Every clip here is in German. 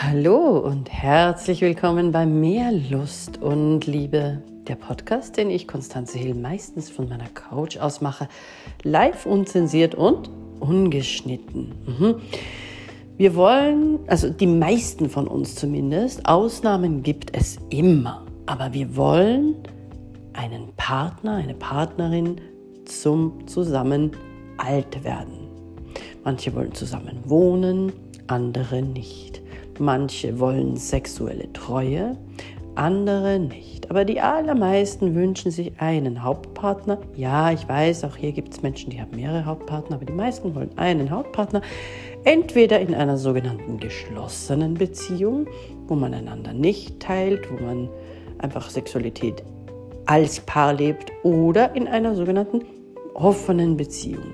Hallo und herzlich willkommen bei Mehr Lust und Liebe, der Podcast, den ich Konstanze Hill meistens von meiner Couch aus mache, live unzensiert und ungeschnitten. Mhm. Wir wollen, also die meisten von uns zumindest, Ausnahmen gibt es immer, aber wir wollen einen Partner, eine Partnerin zum zusammen alt werden. Manche wollen zusammen wohnen, andere nicht. Manche wollen sexuelle Treue, andere nicht. Aber die allermeisten wünschen sich einen Hauptpartner. Ja, ich weiß, auch hier gibt es Menschen, die haben mehrere Hauptpartner, aber die meisten wollen einen Hauptpartner. Entweder in einer sogenannten geschlossenen Beziehung, wo man einander nicht teilt, wo man einfach Sexualität als Paar lebt, oder in einer sogenannten offenen Beziehung.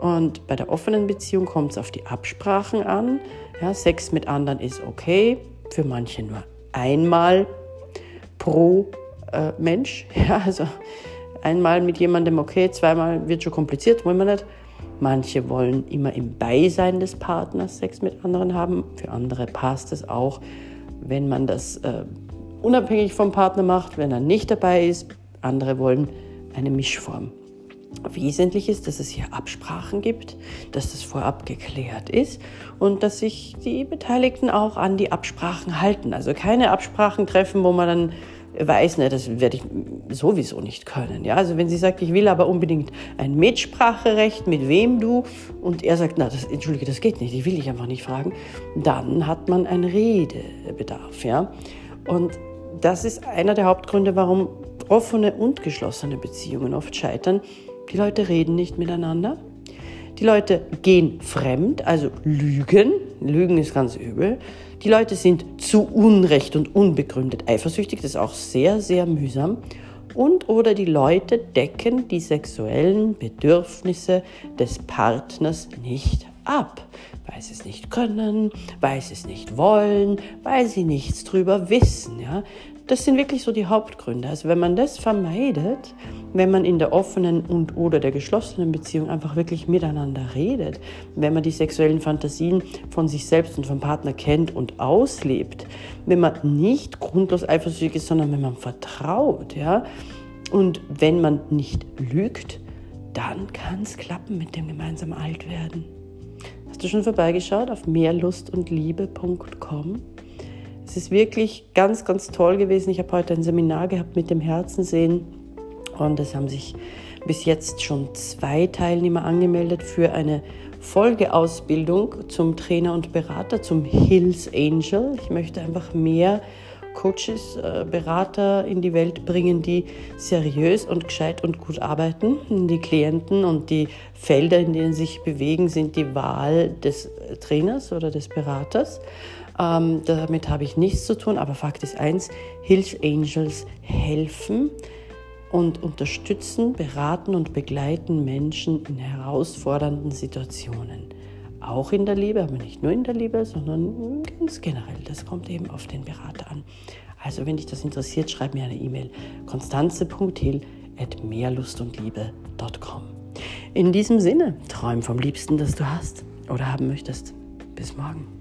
Und bei der offenen Beziehung kommt es auf die Absprachen an. Ja, Sex mit anderen ist okay, für manche nur einmal pro äh, Mensch. Ja, also einmal mit jemandem okay, zweimal wird schon kompliziert, wollen wir nicht. Manche wollen immer im Beisein des Partners Sex mit anderen haben. Für andere passt es auch, wenn man das äh, unabhängig vom Partner macht, wenn er nicht dabei ist. Andere wollen eine Mischform. Wesentlich ist, dass es hier Absprachen gibt, dass das vorab geklärt ist und dass sich die Beteiligten auch an die Absprachen halten. Also keine Absprachen treffen, wo man dann weiß, ne, das werde ich sowieso nicht können. Ja, also wenn sie sagt, ich will aber unbedingt ein Mitspracherecht, mit wem du, und er sagt, na, das, entschuldige, das geht nicht, ich will dich einfach nicht fragen, dann hat man einen Redebedarf. Ja, und das ist einer der Hauptgründe, warum offene und geschlossene Beziehungen oft scheitern, die Leute reden nicht miteinander. Die Leute gehen fremd, also lügen. Lügen ist ganz übel. Die Leute sind zu Unrecht und unbegründet eifersüchtig. Das ist auch sehr, sehr mühsam. Und oder die Leute decken die sexuellen Bedürfnisse des Partners nicht ab, weil sie es nicht können, weil sie es nicht wollen, weil sie nichts drüber wissen. Ja? Das sind wirklich so die Hauptgründe. Also wenn man das vermeidet, wenn man in der offenen und oder der geschlossenen Beziehung einfach wirklich miteinander redet, wenn man die sexuellen Fantasien von sich selbst und vom Partner kennt und auslebt, wenn man nicht grundlos eifersüchtig ist, sondern wenn man vertraut, ja, und wenn man nicht lügt, dann kann es klappen mit dem gemeinsamen Altwerden. Hast du schon vorbeigeschaut auf mehrlustundliebe.com? Es ist wirklich ganz, ganz toll gewesen. Ich habe heute ein Seminar gehabt mit dem Herzensehen und es haben sich bis jetzt schon zwei Teilnehmer angemeldet für eine Folgeausbildung zum Trainer und Berater, zum Hills Angel. Ich möchte einfach mehr Coaches, äh, Berater in die Welt bringen, die seriös und gescheit und gut arbeiten. Die Klienten und die Felder, in denen sie sich bewegen, sind die Wahl des Trainers oder des Beraters. Ähm, damit habe ich nichts zu tun, aber Fakt ist eins, Hills Angels helfen und unterstützen, beraten und begleiten Menschen in herausfordernden Situationen. Auch in der Liebe, aber nicht nur in der Liebe, sondern ganz generell. Das kommt eben auf den Berater an. Also wenn dich das interessiert, schreib mir eine E-Mail konstanze.hill.mehrlustundliebe.com. In diesem Sinne, träum vom Liebsten, das du hast oder haben möchtest. Bis morgen.